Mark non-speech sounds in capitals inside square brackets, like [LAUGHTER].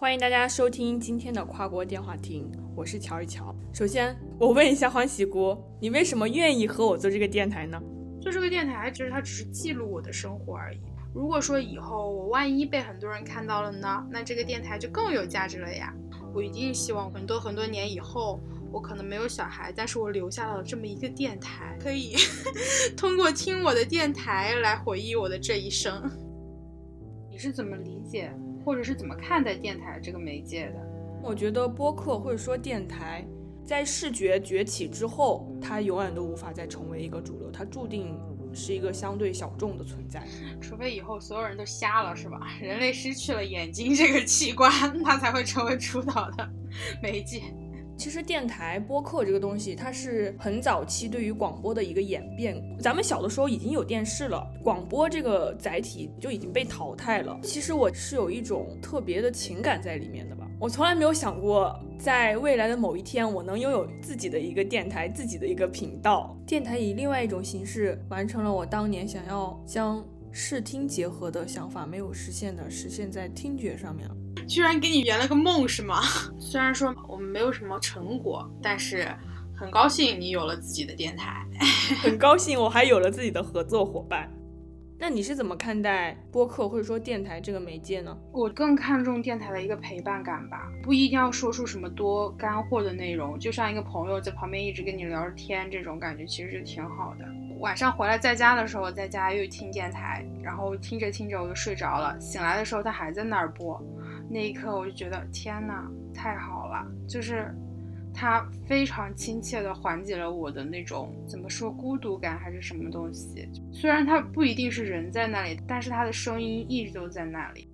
欢迎大家收听今天的跨国电话亭，我是乔一乔。首先，我问一下欢喜姑，你为什么愿意和我做这个电台呢？做这个电台，其实它只是记录我的生活而已。如果说以后我万一被很多人看到了呢，那这个电台就更有价值了呀。我一定希望很多很多年以后，我可能没有小孩，但是我留下了这么一个电台，可以 [LAUGHS] 通过听我的电台来回忆我的这一生。你是怎么理解？或者是怎么看待电台这个媒介的？我觉得播客或者说电台，在视觉崛起之后，它永远都无法再成为一个主流，它注定是一个相对小众的存在。除非以后所有人都瞎了，是吧？[LAUGHS] 人类失去了眼睛这个器官，它才会成为主导的 [LAUGHS] 媒介。其实电台播客这个东西，它是很早期对于广播的一个演变。咱们小的时候已经有电视了，广播这个载体就已经被淘汰了。其实我是有一种特别的情感在里面的吧。我从来没有想过，在未来的某一天，我能拥有自己的一个电台，自己的一个频道。电台以另外一种形式完成了我当年想要将视听结合的想法没有实现的，实现在听觉上面了。居然给你圆了个梦是吗？虽然说我们没有什么成果，但是很高兴你有了自己的电台，[LAUGHS] 很高兴我还有了自己的合作伙伴。那你是怎么看待播客或者说电台这个媒介呢？我更看重电台的一个陪伴感吧，不一定要说出什么多干货的内容，就像一个朋友在旁边一直跟你聊着天，这种感觉其实就挺好的。晚上回来在家的时候，在家又听电台，然后听着听着我就睡着了，醒来的时候他还在那儿播。那一刻，我就觉得天哪，太好了！就是他非常亲切的缓解了我的那种怎么说孤独感还是什么东西。虽然他不一定是人在那里，但是他的声音一直都在那里。